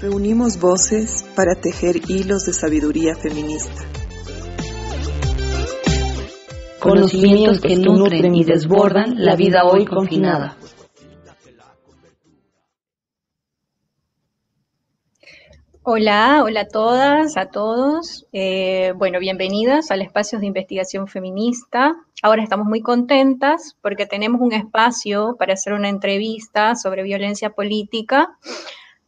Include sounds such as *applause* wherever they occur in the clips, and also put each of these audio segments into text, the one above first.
Reunimos voces para tejer hilos de sabiduría feminista. Conocimientos que nutren y desbordan la vida hoy confinada. Hola, hola a todas, a todos. Eh, bueno, bienvenidas al espacio de investigación feminista. Ahora estamos muy contentas porque tenemos un espacio para hacer una entrevista sobre violencia política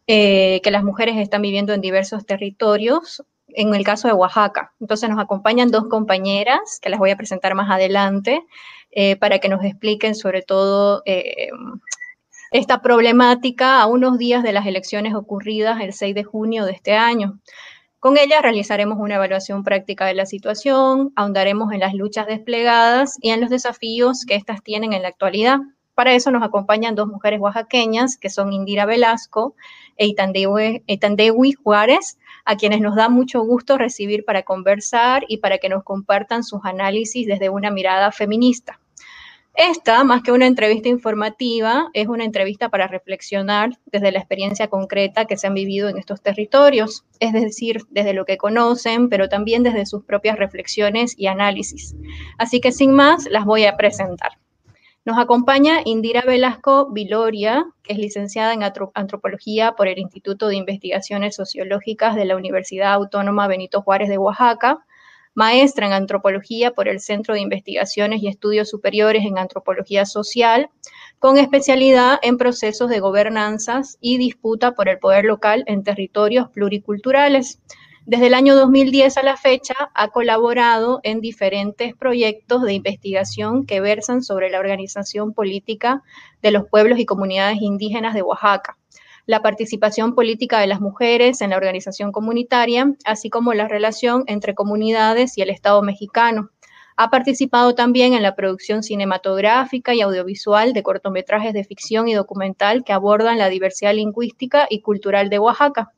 eh, que las mujeres están viviendo en diversos territorios, en el caso de Oaxaca. Entonces nos acompañan dos compañeras que las voy a presentar más adelante eh, para que nos expliquen sobre todo esta problemática a unos días de las elecciones ocurridas el 6 de junio de este año. Con ella realizaremos una evaluación práctica de la situación, ahondaremos en las luchas desplegadas y en los desafíos que éstas tienen en la actualidad. Para eso nos acompañan dos mujeres oaxaqueñas, que son Indira Velasco e Itandewi Juárez, a quienes nos da mucho gusto recibir para conversar y para que nos compartan sus análisis desde una mirada feminista. Esta, más que una entrevista informativa, es una entrevista para reflexionar desde la experiencia concreta que se han vivido en estos territorios, es decir, desde lo que conocen, pero también desde sus propias reflexiones y análisis. Así que sin más, las voy a presentar. Nos acompaña Indira Velasco Viloria, que es licenciada en antropología por el Instituto de Investigaciones Sociológicas de la Universidad Autónoma Benito Juárez de Oaxaca, maestra en antropología por el Centro de Investigaciones y Estudios Superiores en Antropología Social, con especialidad en procesos de gobernanzas y disputa por el poder local en territorios pluriculturales. Desde el año 2010 a la fecha ha colaborado en diferentes proyectos de investigación que versan sobre la organización política de los pueblos y comunidades indígenas de Oaxaca la participación política de las mujeres en la organización comunitaria, así como la relación entre comunidades y el Estado mexicano. Ha participado también en la producción cinematográfica y audiovisual de cortometrajes de ficción y documental que abordan la diversidad lingüística y cultural de Oaxaca.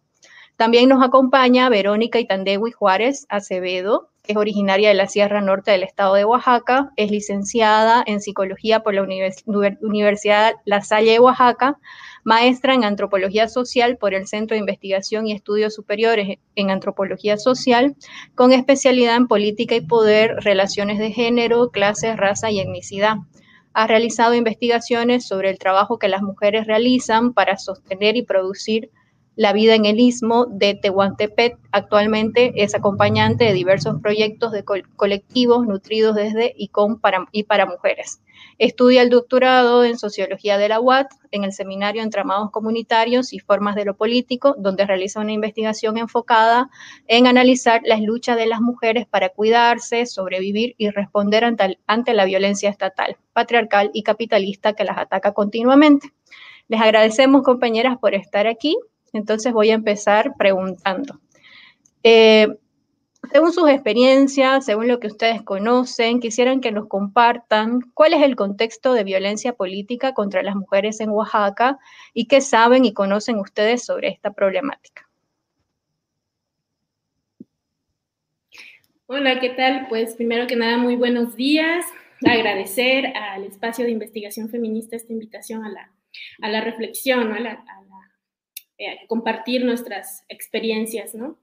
También nos acompaña Verónica Itandewi Juárez Acevedo, que es originaria de la Sierra Norte del estado de Oaxaca, es licenciada en psicología por la Universidad La Salle de Oaxaca, maestra en antropología social por el Centro de Investigación y Estudios Superiores en Antropología Social, con especialidad en política y poder, relaciones de género, clases, raza y etnicidad. Ha realizado investigaciones sobre el trabajo que las mujeres realizan para sostener y producir la vida en el istmo de Tehuantepec. Actualmente es acompañante de diversos proyectos de colectivos nutridos desde y para, y para mujeres. Estudia el doctorado en Sociología de la UAT en el Seminario Entramados Comunitarios y Formas de lo Político, donde realiza una investigación enfocada en analizar las luchas de las mujeres para cuidarse, sobrevivir y responder ante la violencia estatal, patriarcal y capitalista que las ataca continuamente. Les agradecemos, compañeras, por estar aquí. Entonces voy a empezar preguntando. Eh, según sus experiencias, según lo que ustedes conocen, quisieran que nos compartan cuál es el contexto de violencia política contra las mujeres en Oaxaca y qué saben y conocen ustedes sobre esta problemática. Hola, ¿qué tal? Pues primero que nada, muy buenos días. Agradecer al espacio de investigación feminista esta invitación a la, a la reflexión, a la, eh, compartir nuestras experiencias, ¿no?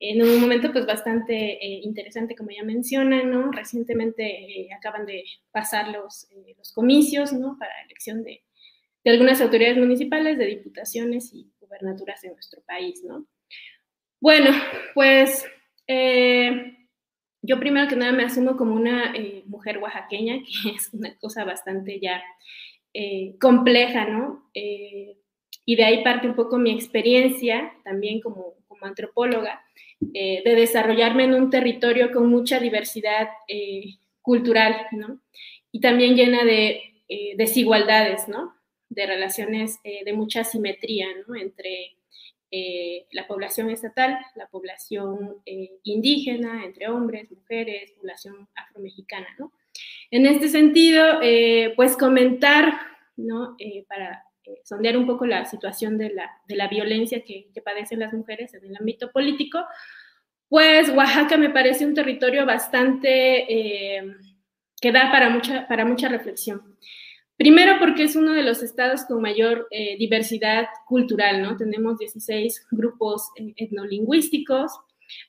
En un momento pues bastante eh, interesante, como ya mencionan, ¿no? Recientemente eh, acaban de pasar los, los comicios, ¿no? Para elección de, de, algunas autoridades municipales, de diputaciones y gubernaturas en nuestro país, ¿no? Bueno, pues yo primero que nada me asumo como una mujer oaxaqueña, *laughs* que es una cosa bastante ya compleja, ¿no? Y de ahí parte un poco mi experiencia también como, como antropóloga, eh, de desarrollarme en un territorio con mucha diversidad eh, cultural, ¿no? Y también llena de eh, desigualdades, ¿no? De relaciones de mucha simetría, ¿no? Entre la población estatal, la población indígena, entre hombres, mujeres, población afromexicana, ¿no? En este sentido, pues comentar, ¿no? para sondear un poco la situación de la, de la violencia que, que, padecen las mujeres en el ámbito político, pues Oaxaca me parece un territorio bastante que da para mucha, para mucha reflexión. Primero porque es uno de los estados con mayor eh, diversidad cultural, ¿no? Tenemos 16 grupos eh, etnolingüísticos.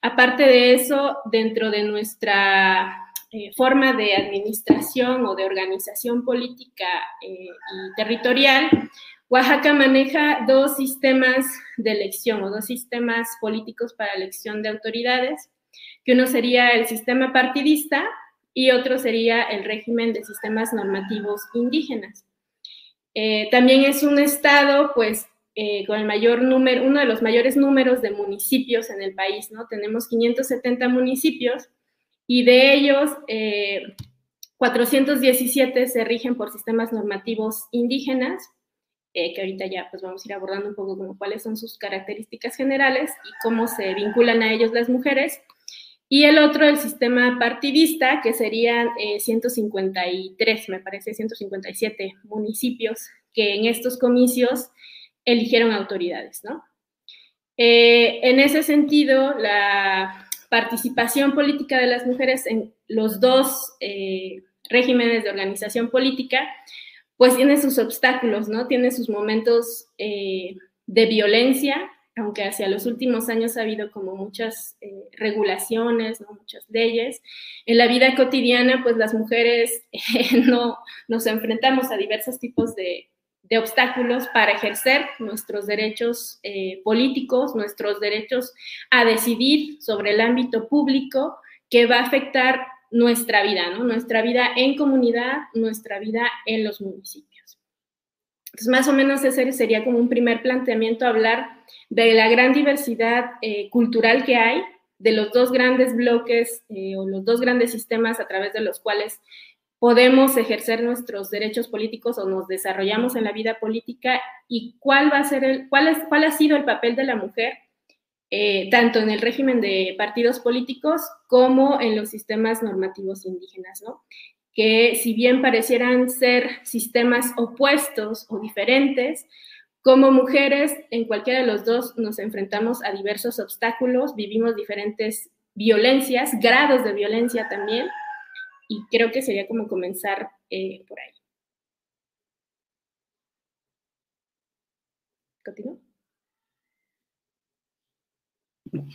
Aparte de eso, dentro de nuestra eh, forma de administración o de organización política y territorial, Oaxaca maneja dos sistemas de elección o dos sistemas políticos para elección de autoridades, que uno sería el sistema partidista, y otro sería el régimen de sistemas normativos indígenas. Eh, también es un estado, pues, eh, con el mayor número, uno de los mayores números de municipios en el país, ¿no? Tenemos 570 municipios y de ellos 417 eh, se rigen por sistemas normativos indígenas, que ahorita ya pues vamos a ir abordando un poco como cuáles son sus características generales y cómo se vinculan a ellos las mujeres y el otro, el sistema partidista, que serían 153, eh, me parece, 157 municipios que en estos comicios eligieron autoridades, ¿no? Eh, en ese sentido, la participación política de las mujeres en los dos eh, regímenes de organización política, pues tiene sus obstáculos, ¿no? Tiene sus momentos de violencia aunque hacia los últimos años ha habido como muchas eh, regulaciones, ¿no? muchas leyes, en la vida cotidiana, pues las mujeres *laughs* no nos enfrentamos a diversos tipos de, obstáculos para ejercer nuestros derechos eh, políticos, nuestros derechos a decidir sobre el ámbito público que va a afectar nuestra vida, ¿no? Nuestra vida en comunidad, nuestra vida en los municipios. Entonces, más o menos ese sería como un primer planteamiento, hablar de la gran diversidad eh, cultural que hay, de los dos grandes bloques eh, o los dos grandes sistemas a través de los cuales podemos ejercer nuestros derechos políticos o nos desarrollamos en la vida política y cuál va a ser el, cuál, es, cuál ha sido el papel de la mujer eh, tanto en el régimen de partidos políticos como en los sistemas normativos indígenas, ¿no? que si bien parecieran ser sistemas opuestos o diferentes, como mujeres en cualquiera de los dos nos enfrentamos a diversos obstáculos, vivimos diferentes violencias, grados de violencia también, y creo que sería como comenzar eh, por ahí. ¿Continúo?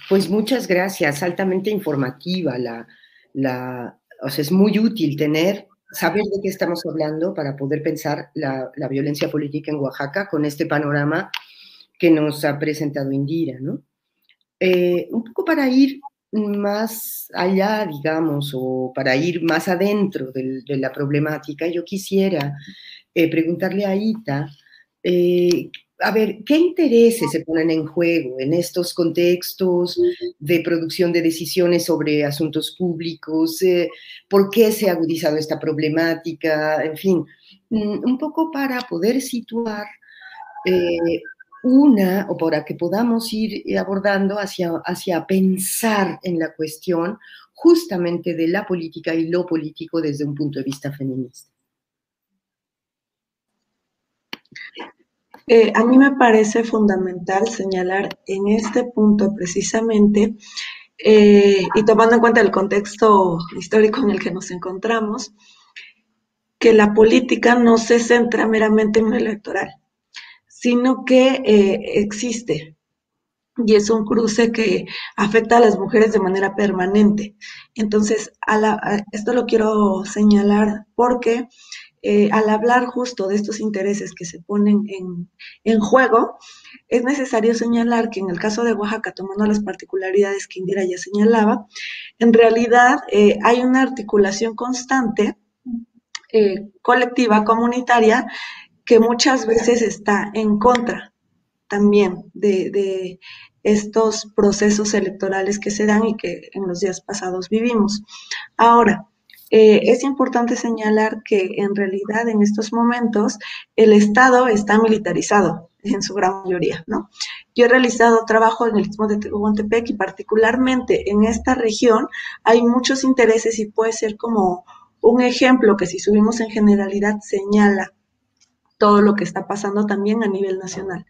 Pues muchas gracias, altamente informativa la, la, o sea, es muy útil tener, saber de qué estamos hablando para poder pensar la, violencia política en Oaxaca con este panorama que nos ha presentado Indira, ¿no? Eh, un poco para ir más allá, digamos, o para ir más adentro de, la problemática, yo quisiera eh, preguntarle a Ita eh, a ver, ¿qué intereses se ponen en juego en estos contextos de producción de decisiones sobre asuntos públicos? Eh, ¿Por qué se ha agudizado esta problemática? En fin, mm, un poco para poder situar una, o para que podamos ir abordando hacia, hacia pensar en la cuestión justamente de la política y lo político desde un punto de vista feminista. Eh, a mí me parece fundamental señalar en este punto precisamente, eh, y tomando en cuenta el contexto histórico en el que nos encontramos, que la política no se centra meramente en lo electoral, sino que eh, existe y es un cruce que afecta a las mujeres de manera permanente. Entonces, esto lo quiero señalar porque eh, al hablar justo de estos intereses que se ponen en, juego, es necesario señalar que en el caso de Oaxaca, tomando las particularidades que Indira ya señalaba, en realidad eh, hay una articulación constante, colectiva, comunitaria, que muchas veces está en contra también de, estos procesos electorales que se dan y que en los días pasados vivimos. Ahora, eh, es importante señalar que en realidad en estos momentos el Estado está militarizado en su gran mayoría, ¿no? Yo he realizado trabajo en el Istmo de Tehuantepec y particularmente en esta región hay muchos intereses y puede ser como un ejemplo que si subimos en generalidad señala todo lo que está pasando también a nivel nacional.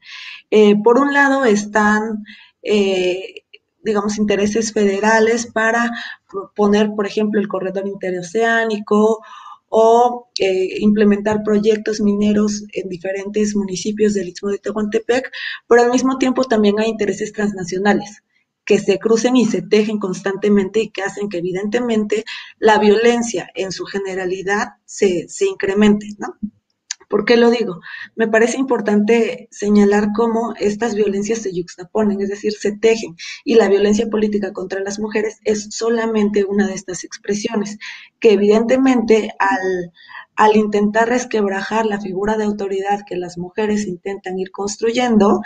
Eh, por un lado están, eh, digamos, intereses federales para poner, por ejemplo, el corredor interoceánico o eh, implementar proyectos mineros en diferentes municipios del Istmo de Tehuantepec, pero al mismo tiempo también hay intereses transnacionales que se crucen y se tejen constantemente y que hacen que evidentemente la violencia en su generalidad se, se incremente, ¿no? ¿Por qué lo digo? Me parece importante señalar cómo estas violencias se yuxtaponen, es decir, se tejen, y la violencia política contra las mujeres es solamente una de estas expresiones, que evidentemente al, al intentar resquebrajar la figura de autoridad que las mujeres intentan ir construyendo,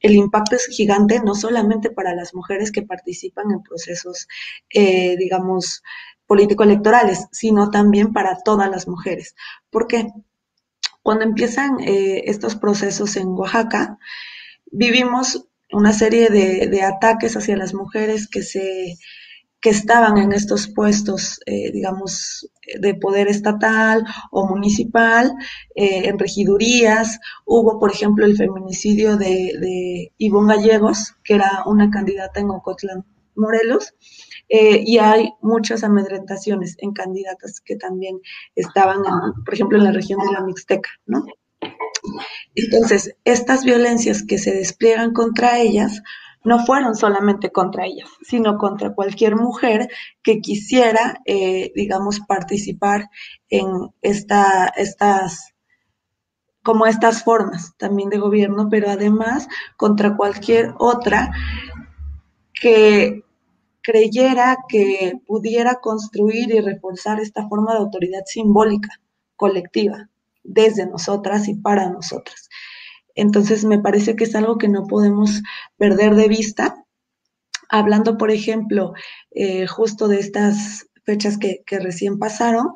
el impacto es gigante no solamente para las mujeres que participan en procesos, eh, digamos, político-electorales, sino también para todas las mujeres. ¿Por qué? Cuando empiezan eh, estos procesos en Oaxaca, vivimos una serie de, ataques hacia las mujeres que se que estaban en estos puestos, eh, digamos, de poder estatal o municipal, eh, en regidurías. Hubo, por ejemplo, el feminicidio de, de Ivonne Gallegos, que era una candidata en Ocotlán, Morelos, eh, y hay muchas amedrentaciones en candidatas que también estaban, por ejemplo, en la región de la Mixteca, ¿no? Entonces, estas violencias que se despliegan contra ellas no fueron solamente contra ellas, sino contra cualquier mujer que quisiera, eh, digamos, participar en esta, estas como estas formas también de gobierno, pero además contra cualquier otra que creyera que pudiera construir y reforzar esta forma de autoridad simbólica, colectiva, desde nosotras y para nosotras. Entonces, me parece que es algo que no podemos perder de vista. Hablando, por ejemplo, eh, justo de estas fechas que, recién pasaron,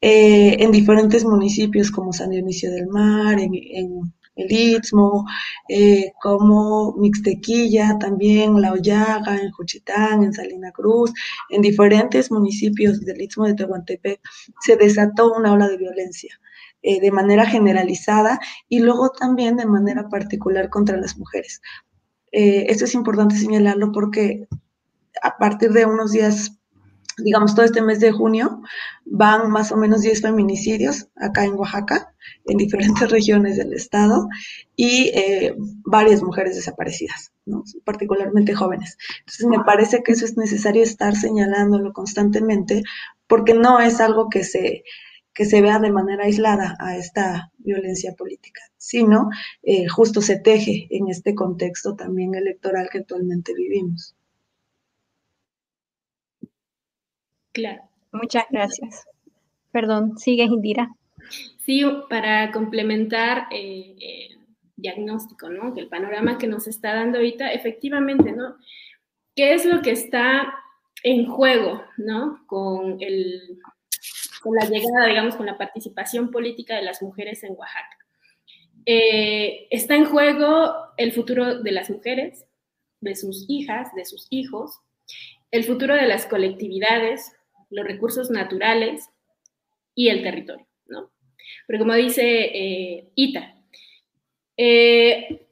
eh, en diferentes municipios como San Dionisio del Mar, en, el Istmo, eh, como Mixtequilla, también La Hoyaga, en Juchitán, en Salina Cruz, en diferentes municipios del Istmo de Tehuantepec, se desató una ola de violencia. Eh, de manera generalizada y luego también de manera particular contra las mujeres. Eh, esto es importante señalarlo porque a partir de unos días digamos, todo este mes de junio van más o menos 10 feminicidios acá en Oaxaca, en diferentes *laughs* regiones del estado, y eh, varias mujeres desaparecidas, particularmente jóvenes. Entonces, me parece que eso es necesario estar señalándolo constantemente, porque no es algo que se, que se vea de manera aislada a esta violencia política, sino eh, justo se teje en este contexto también electoral que actualmente vivimos. Claro. Muchas gracias. Perdón, sigue Indira. Sí, para complementar eh, el diagnóstico, ¿no? Que el panorama que nos está dando ahorita, efectivamente, ¿no? ¿Qué es lo que está en juego, ¿no? Con, el, con la llegada, digamos, con la participación política de las mujeres en Oaxaca. Eh, está en juego el futuro de las mujeres, de sus hijas, de sus hijos, el futuro de las colectividades, los recursos naturales y el territorio, ¿no? Pero como dice eh, Ita, eh,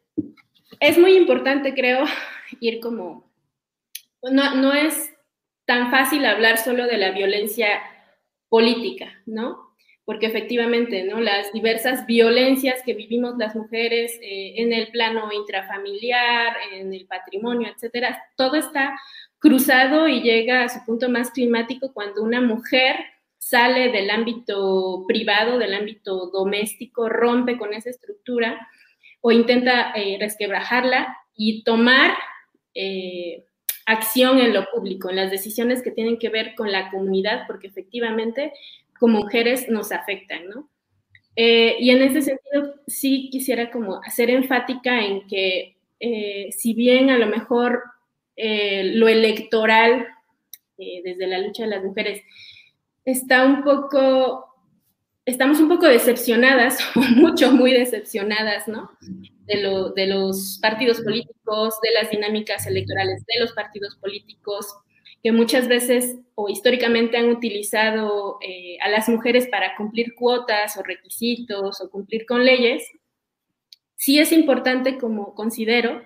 es muy importante, creo, *laughs* ir como, no, no es tan fácil hablar solo de la violencia política, ¿no? Porque efectivamente, ¿no? Las diversas violencias que vivimos las mujeres eh, en el plano intrafamiliar, en el patrimonio, etcétera, todo está cruzado y llega a su punto más climático cuando una mujer sale del ámbito privado, del ámbito doméstico, rompe con esa estructura o intenta eh, resquebrajarla y tomar eh, acción en lo público, en las decisiones que tienen que ver con la comunidad, porque efectivamente como mujeres nos afectan, ¿no? Eh, y en ese sentido sí quisiera como hacer enfática en que si bien a lo mejor eh, lo electoral, eh, desde la lucha de las mujeres, está un poco, estamos un poco decepcionadas, *laughs* mucho, muy decepcionadas, ¿no? De, lo, de los partidos políticos, de las dinámicas electorales de los partidos políticos, que muchas veces o históricamente han utilizado eh, a las mujeres para cumplir cuotas o requisitos o cumplir con leyes, sí es importante, como considero,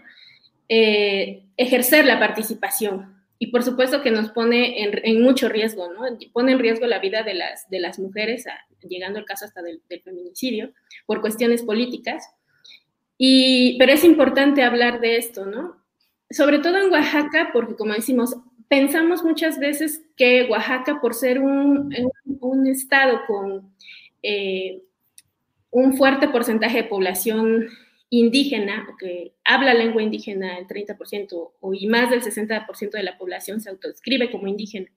ejercer la participación. Y por supuesto que nos pone en, mucho riesgo, ¿no? Pone en riesgo la vida de las, de las mujeres, llegando el caso hasta del, feminicidio, por cuestiones políticas. Y, pero es importante hablar de esto, ¿no? Sobre todo en Oaxaca, porque como decimos, pensamos muchas veces que Oaxaca, por ser un, un estado con eh, un fuerte porcentaje de población indígena, o que habla lengua indígena el 30% o, y más del 60% de la población se autoescribe como indígena,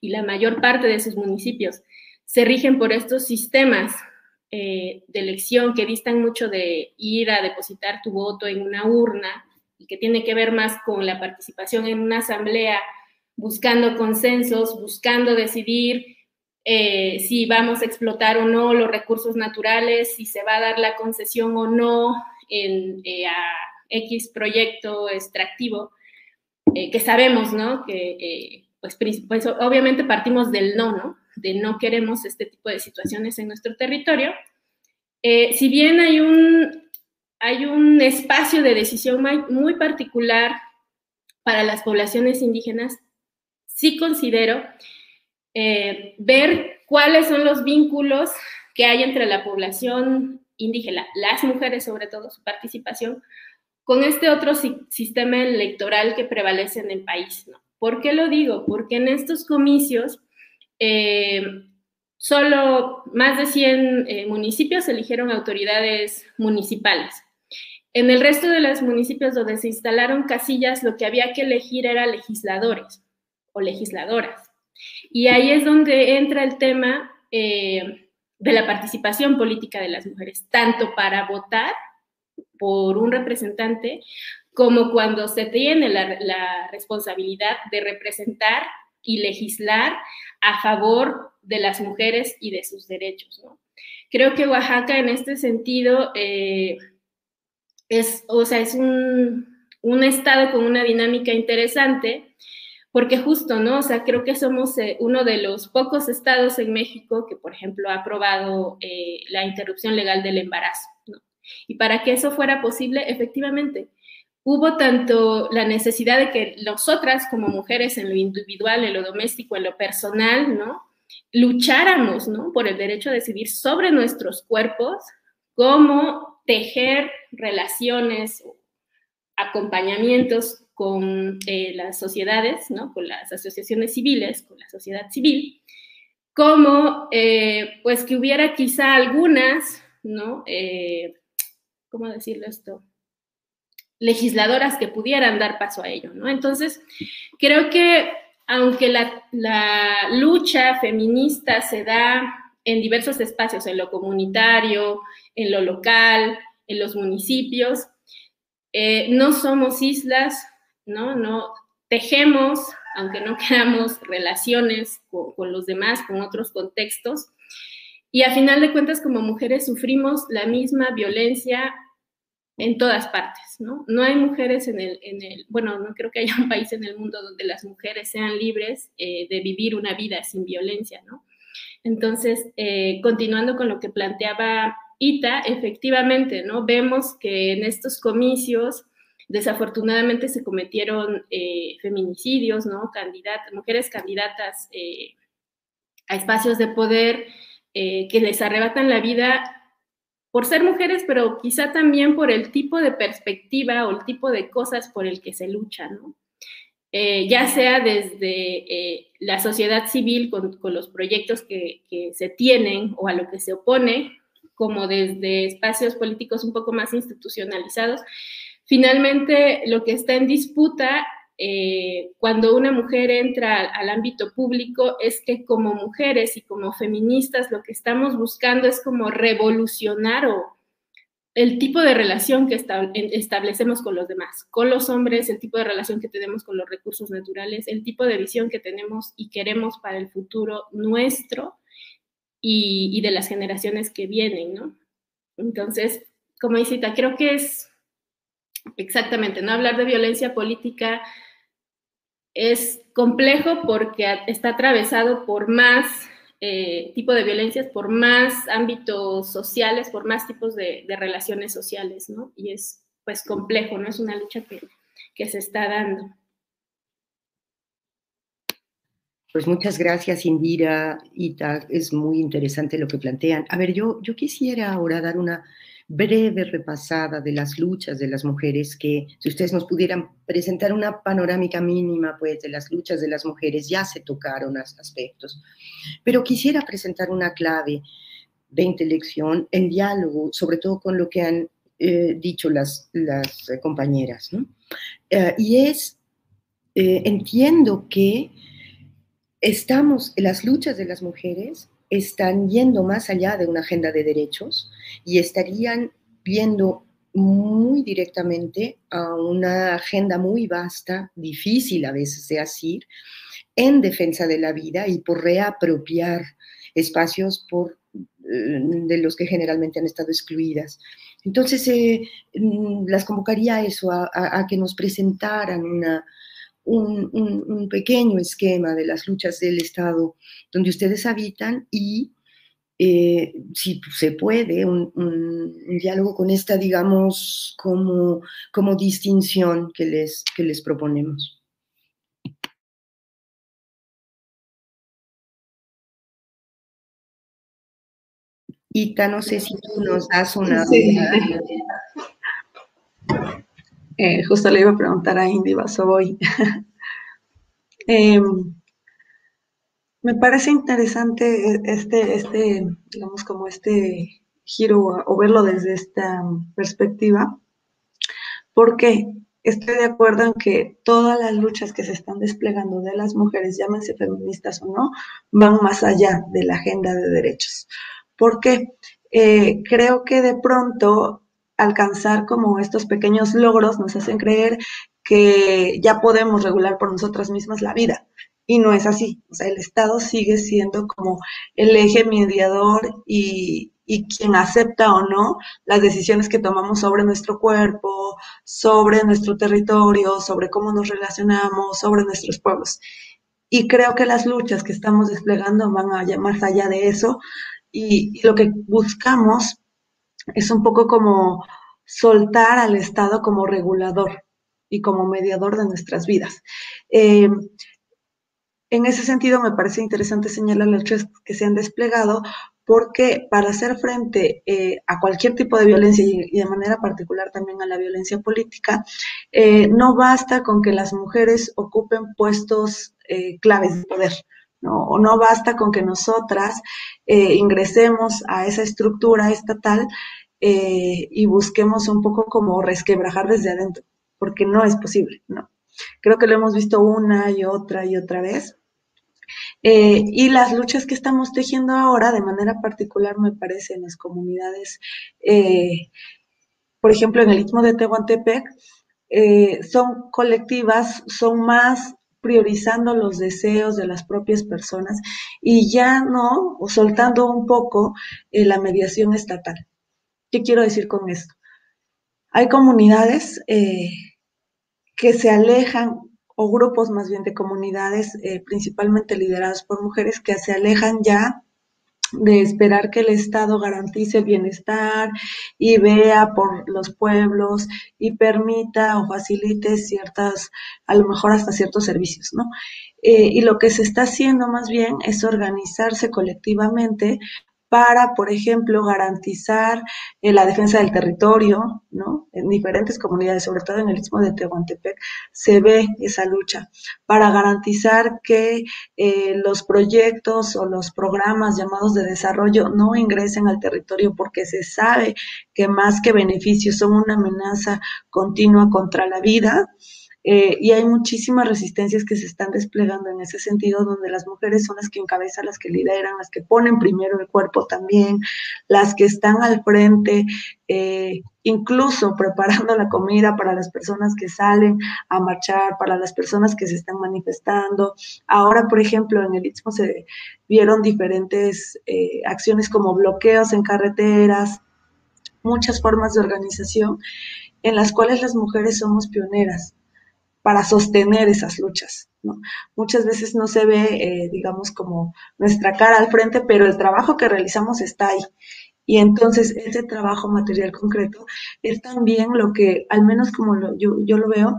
y la mayor parte de sus municipios se rigen por estos sistemas eh, de elección que distan mucho de ir a depositar tu voto en una urna y que tiene que ver más con la participación en una asamblea buscando consensos, buscando decidir eh, si vamos a explotar o no los recursos naturales, si se va a dar la concesión o no en, eh, a X proyecto extractivo, eh, que sabemos, ¿no? Que pues, pues, obviamente partimos del no, ¿no? De no queremos este tipo de situaciones en nuestro territorio. si bien hay un, hay un espacio de decisión muy particular para las poblaciones indígenas, sí considero eh, ver cuáles son los vínculos que hay entre la población indígena, las mujeres sobre todo, su participación, con este otro sistema electoral que prevalece en el país. ¿no? ¿Por qué lo digo? Porque en estos comicios eh, solo más de 100 eh, municipios eligieron autoridades municipales. En el resto de los municipios donde se instalaron casillas, lo que había que elegir era legisladores o legisladoras. Y ahí es donde entra el tema eh, de la participación política de las mujeres, tanto para votar por un representante como cuando se tiene la, responsabilidad de representar y legislar a favor de las mujeres y de sus derechos. Creo que Oaxaca en este sentido eh, es, o sea, es un, un estado con una dinámica interesante porque justo, ¿no? O sea, creo que somos eh, uno de los pocos estados en México que, por ejemplo, ha aprobado eh, la interrupción legal del embarazo, ¿no? Y para que eso fuera posible, efectivamente, hubo tanto la necesidad de que nosotras como mujeres en lo individual, en lo doméstico, en lo personal, ¿no? Lucháramos, ¿no? Por el derecho a decidir sobre nuestros cuerpos, cómo tejer relaciones, acompañamientos con eh, las sociedades, ¿no? con las asociaciones civiles, con la sociedad civil, como eh, pues que hubiera quizá algunas, ¿no? Eh, ¿Cómo decirlo esto? legisladoras que pudieran dar paso a ello, ¿no? Entonces, creo que aunque la, la lucha feminista se da en diversos espacios, en lo comunitario, en lo local, en los municipios, no somos islas, ¿no? No tejemos, aunque no *laughs* queramos, relaciones con, los demás, con otros contextos. Y a final de cuentas, como mujeres sufrimos la misma violencia en todas partes, ¿no? No hay mujeres en el, en el, bueno, no creo que haya *laughs* un país en el mundo donde las mujeres sean libres eh, de vivir una vida sin violencia, ¿no? Entonces, eh, continuando con lo que planteaba Ita, efectivamente, ¿no? Vemos que en estos comicios Desafortunadamente se cometieron eh, feminicidios, ¿no? mujeres candidatas eh, a espacios de poder eh, que les arrebatan la vida por ser mujeres, pero quizá también por el tipo de perspectiva o el tipo de cosas por el que se lucha, ¿no? ya sea desde la sociedad civil con, los proyectos que, se tienen o a lo que se opone, como desde espacios políticos un poco más institucionalizados, Finalmente, lo que está en disputa eh, cuando una mujer entra al ámbito público es que como mujeres y como feministas lo que estamos buscando es como revolucionar o el tipo de relación que establecemos con los demás, con los hombres, el tipo de relación que tenemos con los recursos naturales, el tipo de visión que tenemos y queremos para el futuro nuestro y, de las generaciones que vienen, ¿no? Entonces, como dice creo que es exactamente, no hablar de violencia política es complejo porque está atravesado por más eh, tipo de violencias, por más ámbitos sociales, por más tipos de, relaciones sociales, ¿no? Y es pues complejo, ¿no? Es una lucha que, que se está dando. Pues muchas gracias, Indira, Ita, es muy interesante lo que plantean. A ver, yo, yo quisiera ahora dar una breve repasada de las luchas de las mujeres, que si ustedes nos pudieran presentar una panorámica mínima, pues, de las luchas de las mujeres, ya se tocaron aspectos. Pero quisiera presentar una clave de intelección en diálogo, sobre todo con lo que han eh, dicho las, las compañeras, eh, y es, eh, entiendo que estamos, las luchas de las mujeres están yendo más allá de una agenda de derechos y estarían viendo muy directamente a una agenda muy vasta, difícil a veces de asir, en defensa de la vida y por reapropiar espacios por, eh, de los que generalmente han estado excluidas. Entonces, eh, mm, las convocaría a eso, a que nos presentaran una, un, pequeño esquema de las luchas del Estado donde ustedes habitan y eh, si se puede, un, diálogo con esta, digamos, como, como distinción que les, que les proponemos. Ita, no sé si tú nos das una... Eh, justo le iba a preguntar a Indy Basoboy. *laughs* Em, me parece interesante este, este, digamos, como este giro o verlo desde esta perspectiva, porque estoy de acuerdo en que todas las luchas que se están desplegando de las mujeres, llámense feministas o no, van más allá de la agenda de derechos. Porque eh, creo que de pronto alcanzar como estos pequeños logros nos hacen creer que ya podemos regular por nosotras mismas la vida. Y no es así. O sea, el Estado sigue siendo como el eje mediador y, y quien acepta o no las decisiones que tomamos sobre nuestro cuerpo, sobre nuestro territorio, sobre cómo nos relacionamos, sobre nuestros pueblos. Y creo que las luchas que estamos desplegando van a más allá de eso y, y lo que buscamos es un poco como soltar al Estado como regulador y como mediador de nuestras vidas. Eh, en ese sentido, me parece interesante señalar las luchas que se han desplegado porque para hacer frente eh, a cualquier tipo de violencia y, de manera particular también a la violencia política, eh, no basta con que las mujeres ocupen puestos claves de poder. ¿No? O no basta con que nosotras ingresemos a esa estructura estatal eh, y busquemos un poco como resquebrajar desde adentro, porque no es posible, ¿no? Creo que lo hemos visto una y otra y otra vez. Eh, y las luchas que estamos tejiendo ahora, de manera particular, me parece, en las comunidades, eh, por ejemplo, en el Istmo de Tehuantepec, son colectivas, son más priorizando los deseos de las propias personas y ya no, o soltando un poco la mediación estatal. ¿Qué quiero decir con esto? Hay comunidades eh, que se alejan, o grupos más bien de comunidades, eh, principalmente lideradas por mujeres, que se alejan ya de esperar que el Estado garantice bienestar y vea por los pueblos y permita o facilite ciertas, a lo mejor hasta ciertos servicios, ¿no? Eh, y lo que se está haciendo más bien es organizarse colectivamente para, por ejemplo, garantizar eh, la defensa del territorio, ¿no? En diferentes comunidades, sobre todo en el Istmo de Tehuantepec, se ve esa lucha para garantizar que eh, los proyectos o los programas llamados de desarrollo no ingresen al territorio porque se sabe que más que beneficios son una amenaza continua contra la vida Eh, y hay muchísimas resistencias que se están desplegando en ese sentido, donde las mujeres son las que encabezan, las que lideran, las que ponen primero el cuerpo también, las que están al frente, eh, incluso *laughs* preparando la comida para las personas que salen a marchar, para las personas que se están manifestando. Ahora, por ejemplo, en el Istmo se vieron diferentes eh, acciones como bloqueos en carreteras, muchas formas de organización en las cuales las mujeres somos pioneras para sostener esas luchas. Muchas veces no se ve, eh, digamos, como nuestra cara al frente, pero el trabajo que realizamos está ahí. Y entonces ese trabajo material concreto es también lo que, al menos como yo, lo veo,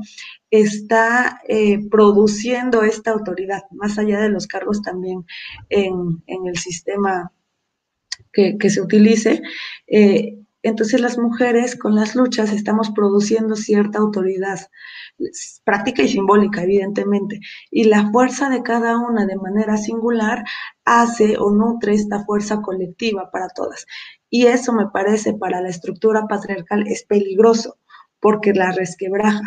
está eh, produciendo esta autoridad, más allá de los cargos también en, el sistema que, se utilice. Eh, entonces las mujeres con las luchas estamos produciendo cierta autoridad práctica y simbólica, evidentemente. Y la fuerza de cada una de manera singular hace o nutre esta fuerza colectiva para todas. Y eso me parece para la estructura patriarcal es peligroso porque la resquebraja,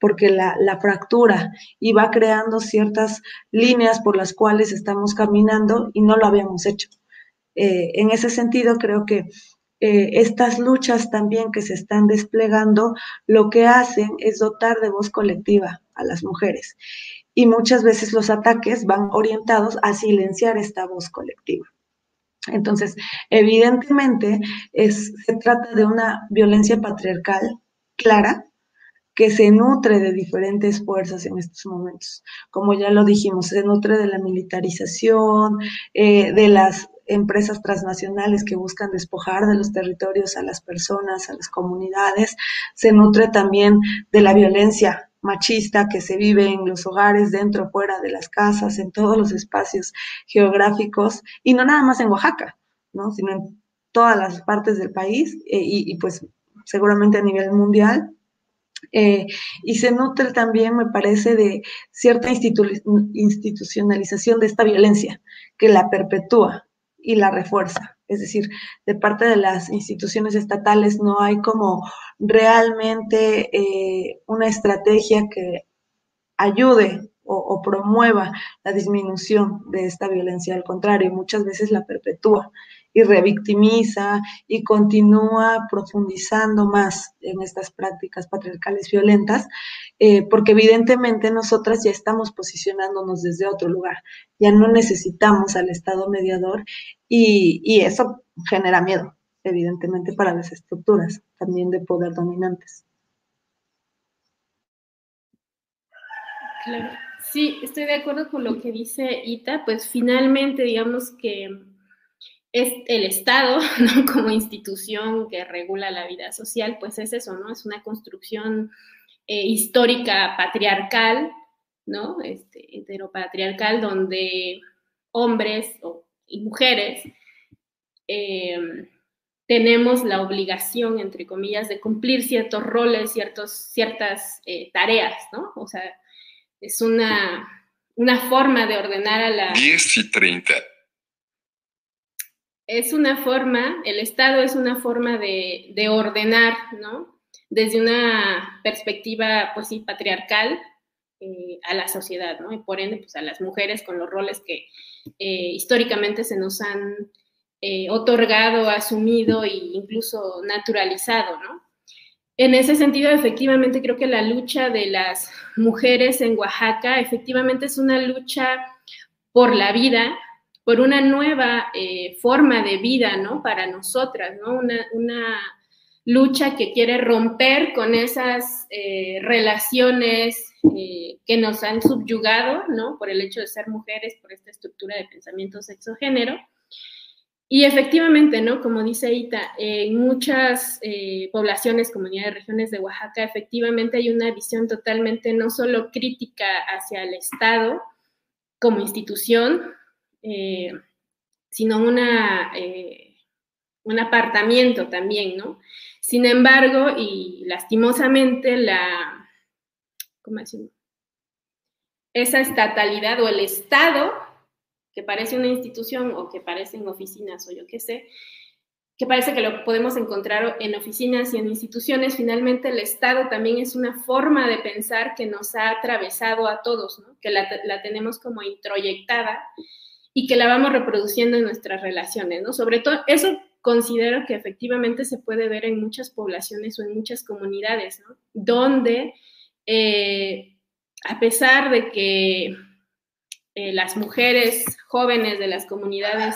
porque la, fractura y va creando ciertas líneas por las cuales estamos caminando y no lo habíamos hecho. Eh, en ese sentido, creo que eh, estas luchas también que se están desplegando, lo que hacen es dotar de voz colectiva a las mujeres. Y muchas veces los ataques van orientados a silenciar esta voz colectiva. Entonces, evidentemente, es, se trata de una violencia patriarcal clara que se nutre de diferentes fuerzas en estos momentos. Como ya lo dijimos, se nutre de la militarización, eh, de las empresas transnacionales que buscan despojar de los territorios a las personas, a las comunidades. Se nutre también de la violencia machista que se vive en los hogares, dentro, fuera de las casas, en todos los espacios geográficos, y no nada más en Oaxaca, ¿no? sino en todas las partes del país eh, y, pues seguramente a nivel mundial. Eh, y se nutre también, me parece, de cierta institucionalización de esta violencia que la perpetúa, y la refuerza. Es decir, de parte de las instituciones estatales no hay como realmente eh, una estrategia que ayude o, promueva la disminución de esta violencia. Al contrario, muchas veces la perpetúa y revictimiza y continúa profundizando más en estas prácticas patriarcales violentas, eh, porque evidentemente nosotras ya estamos posicionándonos desde otro lugar, ya no necesitamos al Estado mediador y, y eso genera miedo, evidentemente, para las estructuras también de poder dominantes. Claro. Sí, estoy de acuerdo con lo que dice Ita, pues finalmente digamos que es el Estado. *laughs* Como institución que regula la vida social, pues es eso, ¿no? Es una construcción eh, histórica patriarcal, ¿no? Este, heteropatriarcal, donde hombres y mujeres em, tenemos la obligación, entre comillas, de cumplir ciertos roles, ciertos, ciertas eh, tareas, ¿no? O sea, es una, una forma de ordenar a la... 10 y 30. Es una forma, el Estado es una forma de, de ordenar, ¿no? Desde una perspectiva, pues sí, patriarcal eh, a la sociedad, ¿no? Y por ende, pues a las mujeres con los roles que eh, históricamente se nos han eh, otorgado, asumido e incluso naturalizado, ¿no? En ese sentido, efectivamente, creo que la lucha de las mujeres en Oaxaca, efectivamente es una lucha por la vida, por una nueva eh, forma de vida, ¿no? Para nosotras, ¿no? Una, lucha que quiere romper con esas eh, relaciones eh, que nos han subyugado, ¿no? Por el hecho de ser mujeres, por esta estructura de pensamiento sexo-género y efectivamente, ¿no? Como dice Ita, en muchas eh, poblaciones, comunidades, regiones de Oaxaca, efectivamente hay una visión totalmente no solo crítica hacia el Estado como institución, eh, sino una, eh, un apartamiento también, ¿no? Sin embargo, y lastimosamente, la, ¿cómo decirlo? Esa estatalidad o el Estado que parece una institución o que parecen oficinas o yo qué sé, que parece que lo podemos encontrar en oficinas y en instituciones, finalmente el Estado también es una forma de pensar que nos ha atravesado a todos, que la, la, tenemos como introyectada y que la vamos reproduciendo en nuestras relaciones, ¿no? Sobre todo, eso considero que efectivamente se puede ver en muchas poblaciones o en muchas comunidades, ¿no? Donde, eh, a pesar de que eh, las mujeres jóvenes de las comunidades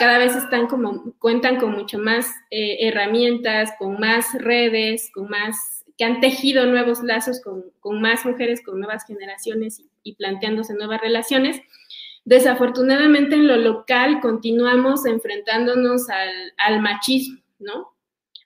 cada vez están como, cuentan con mucho más eh, herramientas, con más redes, con más, que han tejido nuevos lazos con, más mujeres, con nuevas generaciones y, planteándose nuevas relaciones. Desafortunadamente en lo local continuamos enfrentándonos al, machismo, ¿no?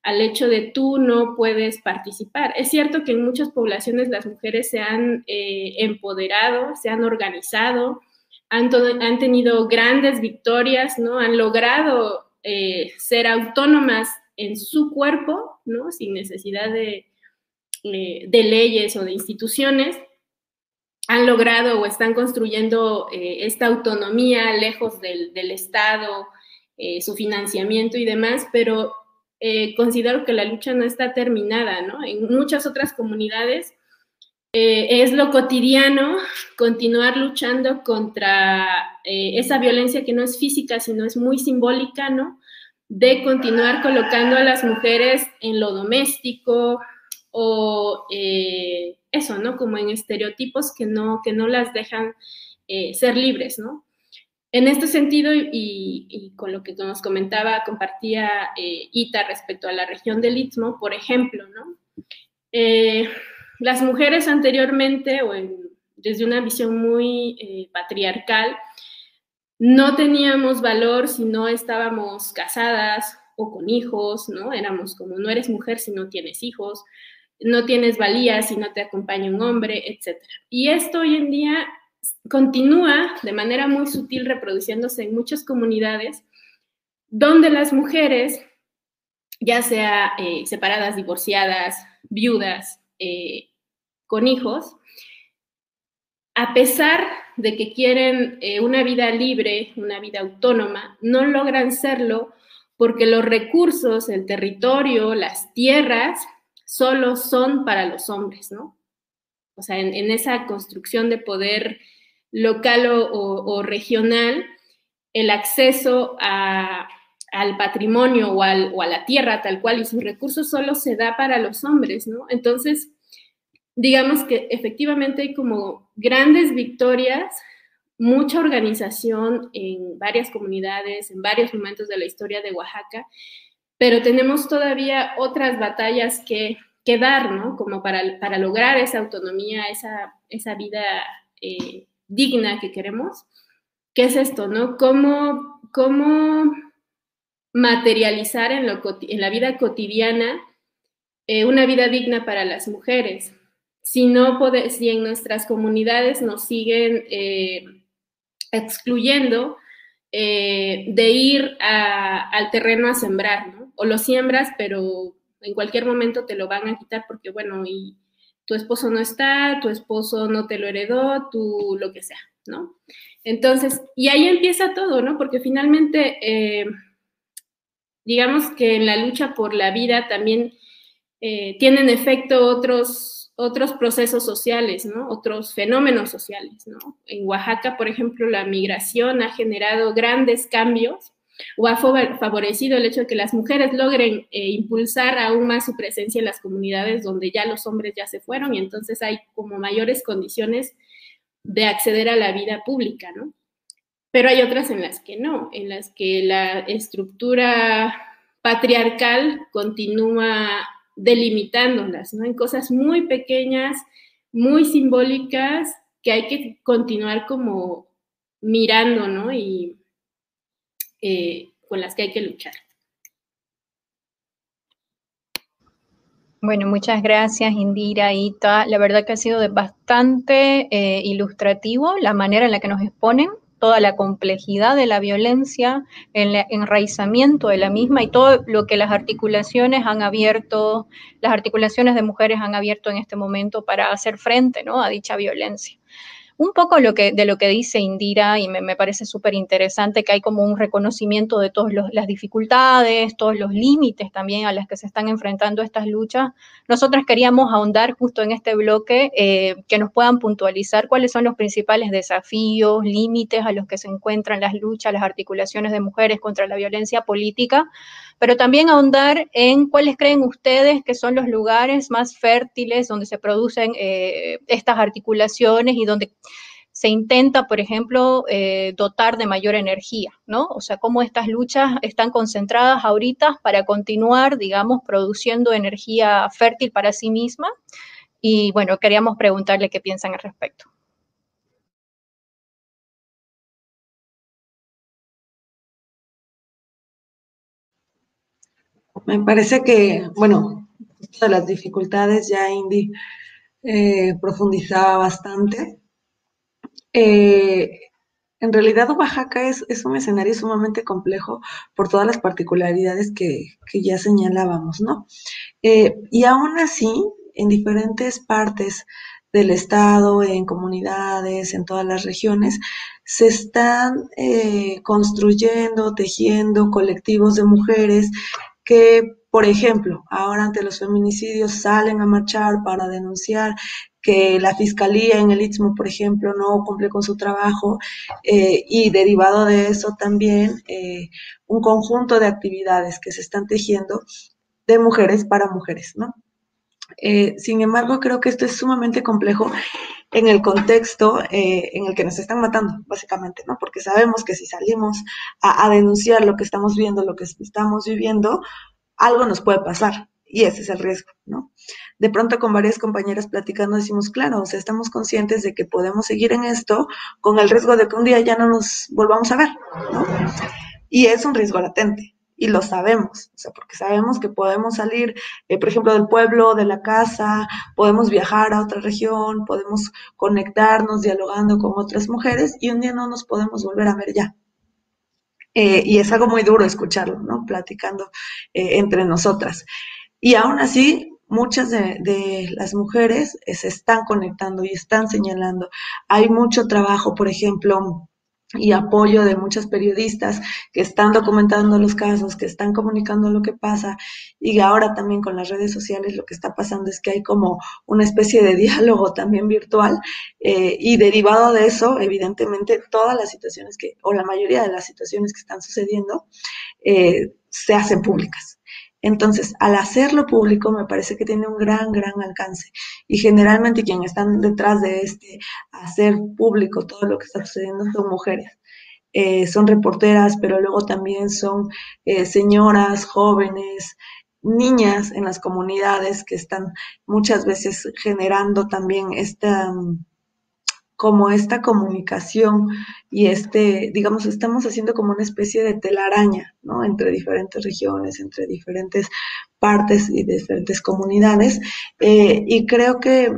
Al hecho de tú no puedes participar. Es cierto que en muchas poblaciones las mujeres se han eh, empoderado, se han organizado, han, tenido grandes victorias, ¿no? Han logrado eh, ser autónomas en su cuerpo, ¿no? Sin necesidad de, eh, de leyes o de instituciones. Han logrado o están construyendo eh, esta autonomía lejos del, del Estado, su financiamiento y demás, pero considero que la lucha no está terminada, ¿no? En muchas otras comunidades eh, es lo cotidiano continuar luchando contra eh, esa violencia que no es física, sino es muy simbólica, ¿no? De continuar colocando a las mujeres en lo doméstico o eh, eso, ¿no? Como en estereotipos que no, que no las dejan ser libres, ¿no? En este sentido, y, con lo que nos comentaba, compartía Ita respecto a la región del Istmo, por ejemplo, ¿no? las mujeres anteriormente, o desde una visión muy eh, patriarcal, no teníamos valor si no estábamos casadas o con hijos, ¿no? Éramos como, no eres mujer si no tienes hijos, no tienes valía si no te acompaña un hombre, etc. Y esto hoy en día continúa de manera muy sutil reproduciéndose en muchas comunidades donde las mujeres, ya sea eh, separadas, divorciadas, viudas, eh, con hijos, a pesar de que quieren eh, una vida libre, una vida autónoma, no logran serlo porque los recursos, el territorio, las tierras, solo son para los hombres, ¿no? O sea, en, esa construcción de poder local o, regional, el acceso al patrimonio o, o, a la tierra tal cual y sus recursos solo se da para los hombres, ¿no? Entonces, digamos que efectivamente hay como grandes victorias, mucha organización en varias comunidades, en varios momentos de la historia de Oaxaca, pero tenemos todavía otras batallas que, que dar, ¿no? Como para, para lograr esa autonomía, esa, esa vida eh, digna que queremos. ¿Qué es esto, no? ¿Cómo, cómo materializar en, lo, en la vida cotidiana eh, una vida digna para las mujeres? si, no si en nuestras comunidades nos siguen eh, excluyendo de ir al terreno a sembrar. O lo siembras, pero en cualquier momento te lo van a quitar porque, bueno, y tu esposo no está, tu esposo no te lo heredó, tú lo que sea, ¿no? Entonces, y ahí empieza todo, ¿no? Porque finalmente, eh, digamos que en la lucha por la vida también tienen efecto otros otros procesos sociales, ¿no? Otros fenómenos sociales, ¿no? En Oaxaca, por ejemplo, la migración ha generado grandes cambios o ha favorecido el hecho de que las mujeres logren eh, impulsar aún más su presencia en las comunidades donde ya los hombres ya se fueron y entonces hay como mayores condiciones de acceder a la vida pública, ¿no? Pero hay otras en las que no, en las que la estructura patriarcal continúa delimitándolas, ¿no? En cosas muy pequeñas, muy simbólicas, que hay que continuar como mirando, ¿no? Y eh, con las que hay que luchar. Bueno, muchas gracias Indira, Ita. La verdad que ha sido bastante eh, ilustrativo la manera en la que nos exponen toda la complejidad de la violencia, el enraizamiento de la misma y todo lo que las articulaciones han abierto, las articulaciones de mujeres han abierto en este momento para hacer frente ¿no? a dicha violencia. Un poco de lo que dice Indira y me, parece súper interesante que hay como un reconocimiento de todas las dificultades, todos los límites también a las que se están enfrentando estas luchas. Nosotras queríamos ahondar justo en este bloque eh, que nos puedan puntualizar cuáles son los principales desafíos, límites a los que se encuentran las luchas, las articulaciones de mujeres contra la violencia política, pero también ahondar en cuáles creen ustedes que son los lugares más fértiles donde se producen eh, estas articulaciones y donde se intenta, por ejemplo, eh, dotar de mayor energía, ¿no? O sea, cómo estas luchas están concentradas ahorita para continuar, digamos, produciendo energía fértil para sí misma. Y bueno, queríamos preguntarle qué piensan al respecto. Me parece que, bueno, de las dificultades ya Indy eh, profundizaba bastante. Eh, en realidad Oaxaca es, es, un escenario sumamente complejo por todas las particularidades que, ya señalábamos, ¿no? Eh, y aún así, en diferentes partes del Estado, en comunidades, en todas las regiones, se están construyendo, tejiendo colectivos de mujeres que, por ejemplo, ahora ante los feminicidios salen a marchar para denunciar que la fiscalía en el Istmo, por ejemplo, no cumple con su trabajo eh, y derivado de eso también eh, un conjunto de actividades que se están tejiendo de mujeres para mujeres, ¿no? Eh, sin embargo, creo que esto es sumamente complejo en el contexto en el que nos están matando, básicamente, ¿no? Porque sabemos que si salimos a, a, denunciar lo que estamos viendo, lo que estamos viviendo, algo nos puede pasar. Y ese es el riesgo, ¿no? De pronto con varias compañeras platicando decimos, claro, o sea, estamos conscientes de que podemos seguir en esto con el riesgo de que un día ya no nos volvamos a ver, ¿no? Y es un riesgo latente y lo sabemos, o sea, porque sabemos que podemos salir, eh, por ejemplo, del pueblo, de la casa, podemos viajar a otra región, podemos conectarnos dialogando con otras mujeres y un día no nos podemos volver a ver ya. Eh, y es algo muy duro escucharlo, ¿no? Platicando eh, entre nosotras. Y aún así, muchas de, las mujeres se están conectando y están señalando. Hay mucho trabajo, por ejemplo, y apoyo de muchas periodistas que están documentando los casos, que están comunicando lo que pasa y ahora también con las redes sociales lo que está pasando es que hay como una especie de *laughs* diálogo también virtual eh, y derivado de eso, evidentemente, todas las situaciones que, o la mayoría de las situaciones que están sucediendo, eh, se hacen públicas. Entonces, al hacerlo público, me parece que tiene un gran, gran alcance. Y generalmente quienes están detrás de este hacer público todo lo que está sucediendo son mujeres. Eh, son reporteras, pero luego también son eh, señoras, jóvenes, niñas en las comunidades que están muchas veces generando también esta como esta comunicación y este, digamos, estamos haciendo como una especie de telaraña, ¿no? Entre diferentes regiones, entre diferentes partes y diferentes comunidades. Eh, y creo que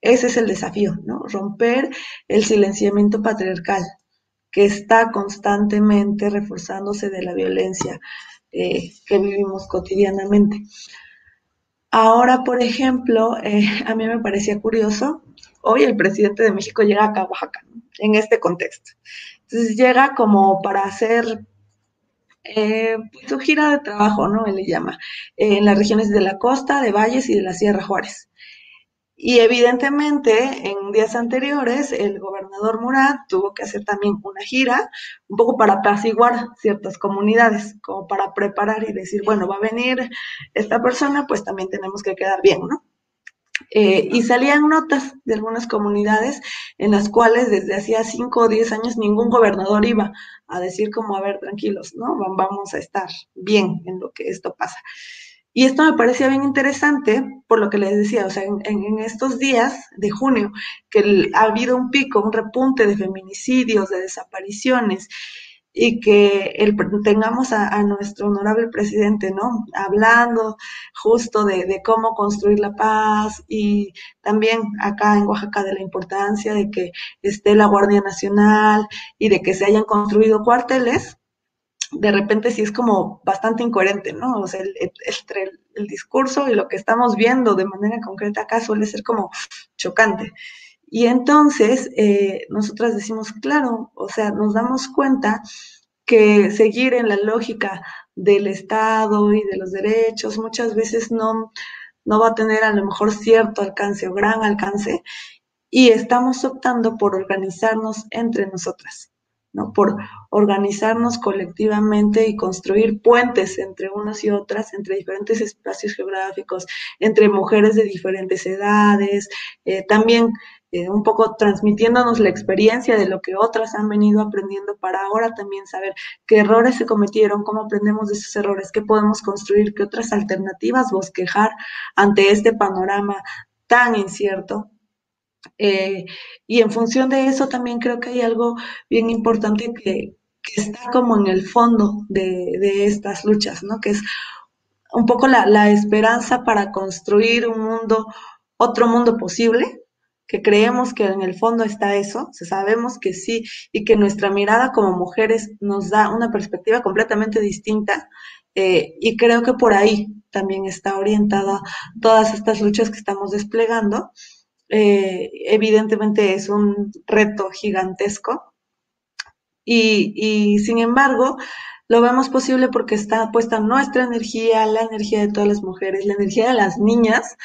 ese es el desafío, ¿no? Romper el silenciamiento patriarcal que está constantemente reforzándose de la violencia eh, que vivimos cotidianamente. Ahora, por ejemplo, eh, *laughs* a mí me parecía curioso hoy el presidente de México llega acá a Oaxaca, en este contexto. Entonces llega como para hacer eh, su gira de trabajo, ¿no? Él le llama, en las regiones de la costa, de Valles y de la Sierra Juárez. Y evidentemente, en días anteriores, el gobernador Murat tuvo que hacer también una gira, un poco para apaciguar ciertas comunidades, como para preparar y decir, bueno, va a venir esta persona, pues también tenemos que quedar bien, ¿no? Eh, y salían notas de algunas comunidades en las cuales desde hacía cinco o diez años ningún gobernador iba a decir como, a ver, tranquilos, ¿no? Vamos a estar bien en lo que esto pasa. Y esto me parecía bien interesante por lo que les decía, o sea, en, en estos días de junio, que ha habido un pico, un repunte de feminicidios, de desapariciones, y que el, tengamos a, nuestro honorable presidente, ¿no? Hablando justo de, cómo construir la paz y también acá en Oaxaca de la importancia de que esté la Guardia Nacional y de que se hayan construido cuarteles, de repente sí es como bastante incoherente, ¿no? O sea, entre el, el discurso y lo que estamos viendo de manera concreta acá suele ser como chocante. Y entonces, eh, nosotras decimos, claro, o sea, nos damos cuenta que seguir en la lógica del Estado y de los derechos muchas veces no, no va a tener a lo mejor cierto alcance o gran alcance y estamos optando por organizarnos entre nosotras. ¿no? por organizarnos colectivamente y construir puentes entre unas y otras, entre diferentes espacios geográficos, entre mujeres de diferentes edades, eh, también eh, un poco transmitiéndonos la experiencia de lo que otras han venido aprendiendo para ahora también saber qué errores se cometieron, cómo aprendemos de esos errores, qué podemos construir, qué otras alternativas bosquejar ante este panorama tan incierto eh, y en función de eso también creo que hay algo bien importante que, está como en el fondo de, estas luchas, ¿no? Que es un poco la, esperanza para construir un mundo, otro mundo posible, que creemos que en el fondo está eso, sabemos que sí, y que nuestra mirada como mujeres nos da una perspectiva completamente distinta, eh, y creo que por ahí también está orientada todas estas luchas que estamos desplegando, eh, evidentemente es un reto gigantesco y, sin embargo lo vemos posible porque está puesta nuestra energía, la energía de todas las mujeres, la energía de las niñas,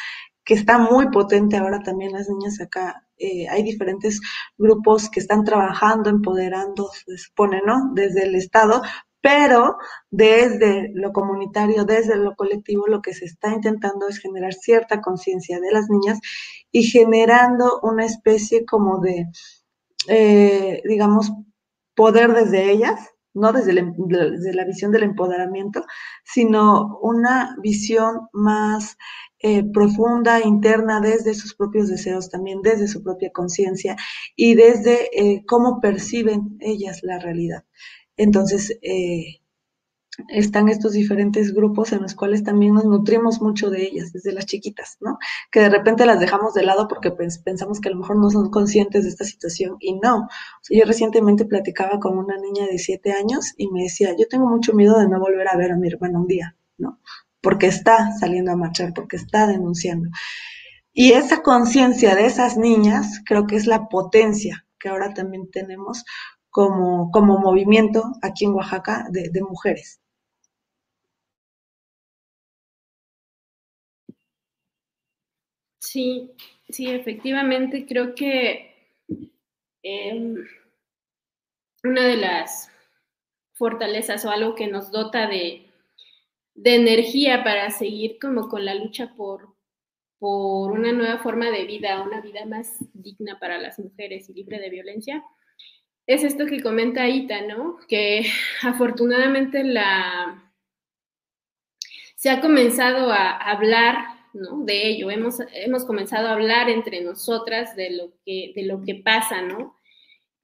que está muy potente ahora también las niñas acá. Eh, hay diferentes grupos que están trabajando, empoderando, se supone, ¿no? Desde el Estado, pero desde lo comunitario, desde lo colectivo, lo que se está intentando es generar cierta conciencia de las niñas y generando una especie como de, eh, digamos, poder desde ellas, no desde, la visión del empoderamiento, sino una visión más eh, profunda, interna, desde sus propios deseos también, desde su propia conciencia y desde eh, cómo perciben ellas la realidad. Entonces, eh, están estos diferentes grupos en los cuales también nos nutrimos mucho de ellas, desde las chiquitas, ¿no? Que de repente las dejamos de lado porque pensamos que a lo mejor no son conscientes de esta situación y no. yo recientemente platicaba con una niña de siete años y me decía, yo tengo mucho miedo de no volver a ver a mi hermana un día, ¿no? Porque está saliendo a marchar, porque está denunciando. Y esa conciencia de esas niñas creo que es la potencia que ahora también tenemos como, como movimiento aquí en Oaxaca de, mujeres. Sí, sí, efectivamente, creo que em, una de las fortalezas o algo que nos dota de, de, energía para seguir como con la lucha por, por una nueva forma de vida, una vida más digna para las mujeres y libre de violencia, es esto que comenta Ita, ¿no? Que *laughs* afortunadamente la se ha comenzado a hablar ¿no? de ello, hemos, hemos comenzado a hablar entre nosotras de lo, que, de lo que pasa, ¿no?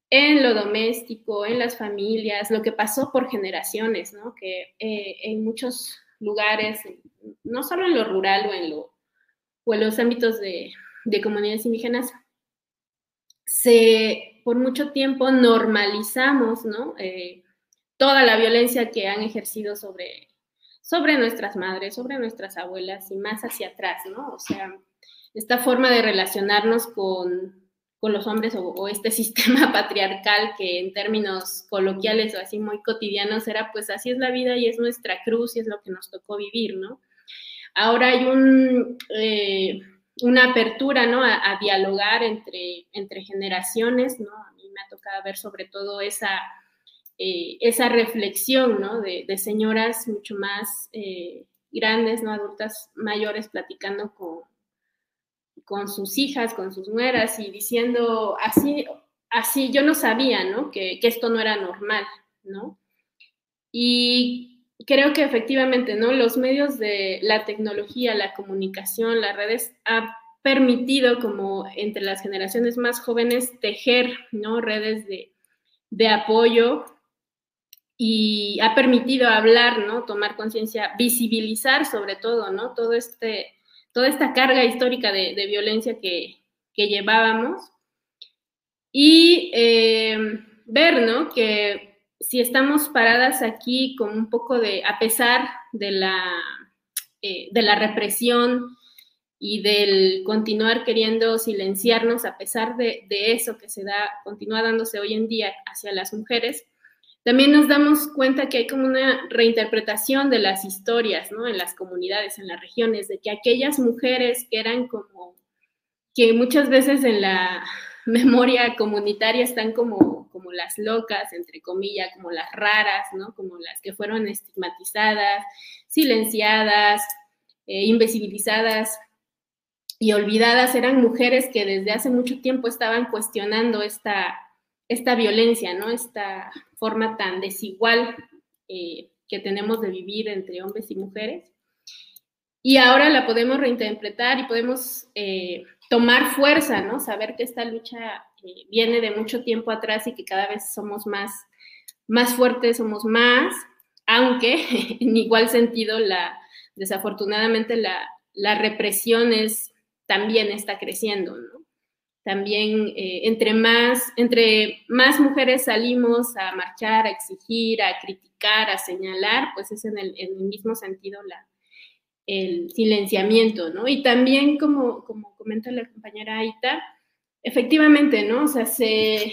En lo doméstico, en las familias, lo que pasó por generaciones, ¿no? Que eh, en muchos lugares, no solo en lo rural o en, los ámbitos de, de comunidades indígenas, se por mucho tiempo normalizamos, ¿no? Eh, toda la violencia que han ejercido sobre, sobre nuestras madres, sobre nuestras abuelas y más hacia atrás, ¿no? O sea, esta forma de relacionarnos con, los hombres o, este *laughs* sistema patriarcal que en términos coloquiales o así muy cotidianos era pues así es la vida y es nuestra cruz y es lo que nos tocó vivir, ¿no? Ahora hay un... Eh, una apertura, ¿no? A, dialogar entre, entre generaciones, ¿no? A mí me ha tocado ver sobre todo esa, eh, esa reflexión, ¿no? De, señoras mucho más eh, grandes, ¿no? Adultas mayores platicando con, con sus hijas, con sus nueras y diciendo así, así, yo no sabía, ¿no? Que, que esto no era normal, ¿no? Y creo que efectivamente, ¿no? Los medios de la tecnología, la comunicación, las redes ha permitido como entre las generaciones más jóvenes tejer, ¿no? Redes de, apoyo y ha permitido hablar, ¿no? Tomar conciencia, visibilizar sobre todo, ¿no? Todo este, toda esta carga histórica de, violencia que, llevábamos y eh, ver, ¿no? Que si estamos paradas aquí con un poco de, a pesar de la, eh, de la represión y del continuar queriendo silenciarnos a pesar de, eso que se da, continúa dándose hoy en día hacia las mujeres, también nos damos cuenta que hay como una reinterpretación de las historias, ¿no? En las comunidades, en las regiones, de que aquellas mujeres que eran como, que muchas veces en la *laughs* memoria comunitaria están como, como las locas, entre comillas, como las raras, ¿no? Como las que fueron estigmatizadas, silenciadas, eh, invisibilizadas y olvidadas eran mujeres que desde hace mucho tiempo estaban cuestionando esta, esta violencia, ¿no? Esta forma tan desigual eh, que tenemos de vivir entre hombres y mujeres. Y ahora la podemos reinterpretar y podemos eh, tomar fuerza, ¿no? Saber que esta lucha eh, viene de mucho tiempo atrás y que cada vez somos más, más fuertes, somos más, aunque *laughs* en igual sentido, la, desafortunadamente la, la represión es también está creciendo. También eh, entre, más, entre más mujeres salimos a marchar, a exigir, a criticar, a señalar, pues es en el, mismo sentido la, el silenciamiento, ¿no? Y también, como, como comenta la compañera Aita, efectivamente, ¿no? O sea, se,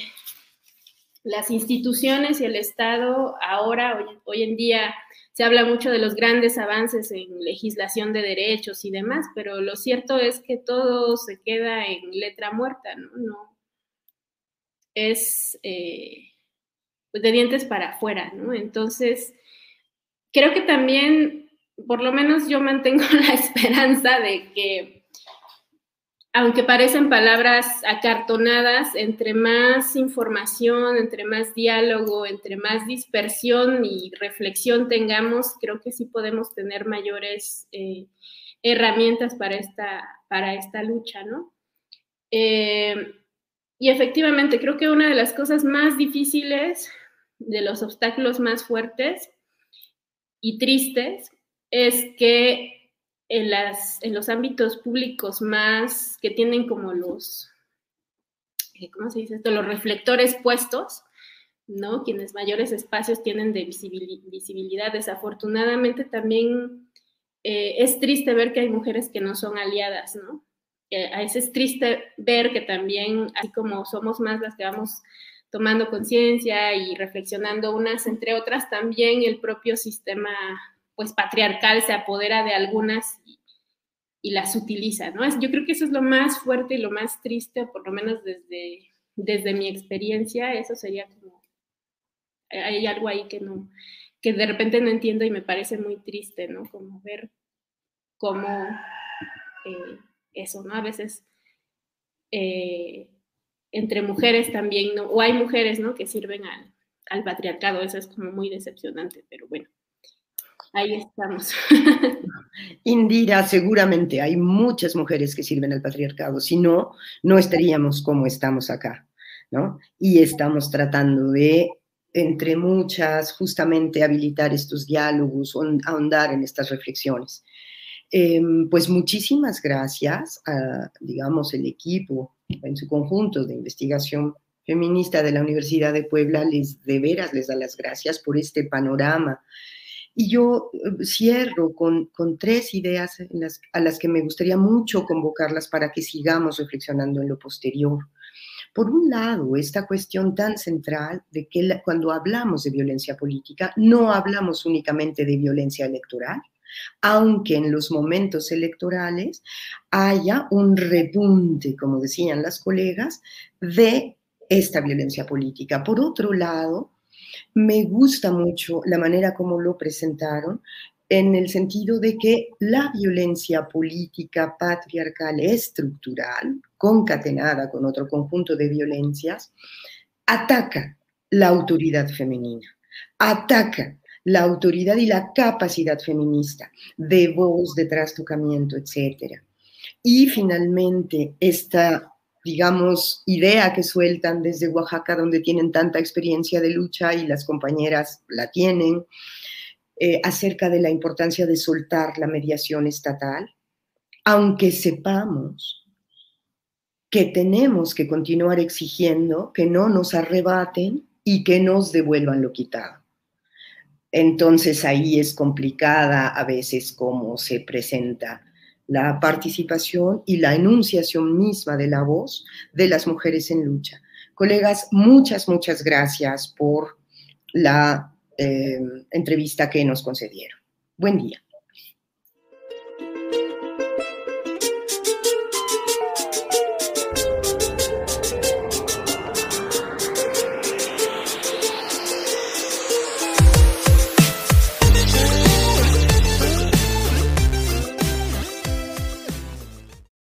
las instituciones y el Estado ahora, hoy, hoy en día, se habla mucho de los grandes avances en legislación de derechos y demás, pero lo cierto es que todo se queda en letra muerta, ¿no? es eh, de dientes para afuera, ¿no? Entonces, creo que también, por lo menos yo mantengo *laughs* la esperanza de que aunque parecen palabras acartonadas, entre más información, entre más diálogo, entre más dispersión y reflexión tengamos, creo que sí podemos tener mayores eh, herramientas para esta, para esta lucha, ¿no? Eh, y efectivamente, creo que una de las cosas más difíciles, de los obstáculos más fuertes y tristes, es que en, las, en los ámbitos públicos más que tienen como los, eh, ¿cómo se dice esto? Los reflectores puestos, ¿no? Quienes mayores espacios tienen de visibilidad. Desafortunadamente también eh, es triste ver que hay mujeres que no son aliadas, ¿no? a veces es triste ver que también, así como somos más las que vamos tomando conciencia y reflexionando unas entre otras, también el propio sistema pues patriarcal se apodera de algunas y, las utiliza, ¿no? Yo creo que eso es lo más fuerte y lo más triste, por lo menos desde, desde mi experiencia, eso sería como, hay algo ahí que no, que de repente no entiendo y me parece muy triste, ¿no? Como ver cómo eh, eso, ¿no? A veces eh, entre mujeres también, ¿no? O hay mujeres, ¿no? Que sirven al patriarcado, eso es como muy decepcionante, pero bueno ahí estamos. *laughs* Indira, seguramente hay muchas mujeres que sirven al patriarcado, si no, no estaríamos como estamos acá, ¿no? Y estamos tratando de, entre muchas, justamente habilitar estos diálogos, ahondar en estas reflexiones. Em, pues muchísimas gracias a, digamos, el equipo en su conjunto de investigación feminista de la Universidad de Puebla, les de veras les da las gracias por este panorama y yo eh, cierro con, tres ideas a las que me gustaría mucho convocarlas para que sigamos reflexionando en lo posterior. Por un lado, esta cuestión tan central de que cuando hablamos de violencia política, no hablamos únicamente de violencia electoral, aunque en los momentos electorales haya un repunte, como decían las colegas, de esta violencia política. Por otro lado, me gusta mucho la manera como lo presentaron, en el sentido de que la violencia política patriarcal estructural, concatenada con otro conjunto de violencias, ataca la autoridad femenina, ataca la autoridad y la capacidad feminista de voz, de trastocamiento, etc. Y finalmente, esta digamos, idea que sueltan desde Oaxaca, donde tienen tanta experiencia de lucha y las compañeras la tienen, eh, acerca de la importancia de soltar la mediación estatal, aunque sepamos que tenemos que continuar exigiendo que no nos arrebaten y que nos devuelvan lo quitado. Entonces ahí es complicada a veces cómo se presenta la participación y la enunciación misma de la voz de las mujeres en lucha. Colegas, muchas, muchas gracias por la eh, entrevista que nos concedieron. Buen día.